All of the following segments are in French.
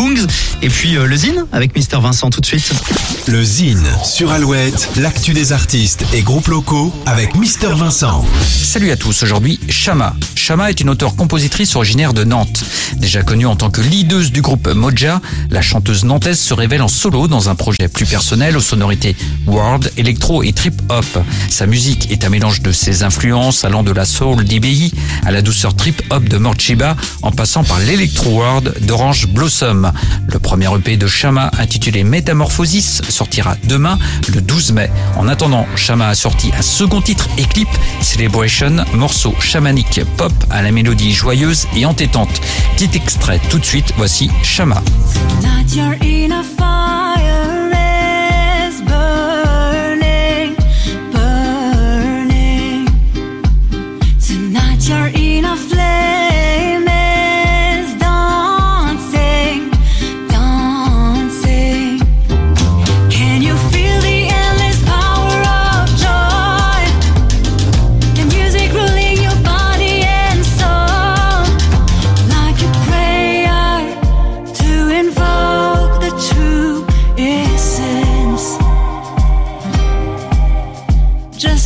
Kungs. Et puis euh, le Zine avec Mister Vincent tout de suite. Le Zine sur Alouette, l'actu des artistes et groupes locaux avec Mister Vincent. Salut à tous, aujourd'hui Shama. Shama est une auteure-compositrice originaire de Nantes. Déjà connue en tant que leaduse du groupe Moja, la chanteuse nantaise se révèle en solo dans un projet plus personnel aux sonorités world, électro et trip-hop. Sa musique est un mélange de ses influences allant de la soul d'IBI à la douceur trip-hop de Morchiba en passant par l'électro-world d'Orange Blossom. Le premier EP de Shama intitulé Metamorphosis sortira demain le 12 mai. En attendant, Shama a sorti un second titre et clip, Celebration, morceau chamanique pop à la mélodie joyeuse et entêtante. Petit extrait tout de suite, voici Shama. You're in a flame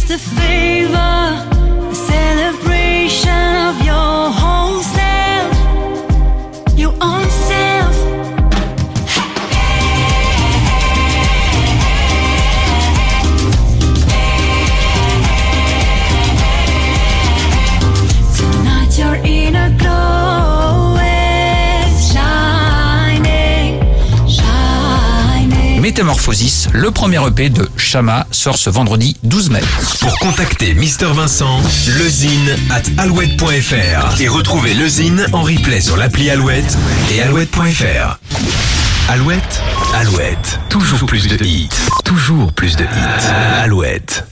A favor, Métamorphosis, le premier EP de Shama, sort ce vendredi 12 mai. Pour contacter Mister Vincent, lezine at alouette.fr et retrouver lezine en replay sur l'appli Alouette et alouette.fr. Alouette, Alouette, toujours plus de hits, toujours plus de hits. Alouette.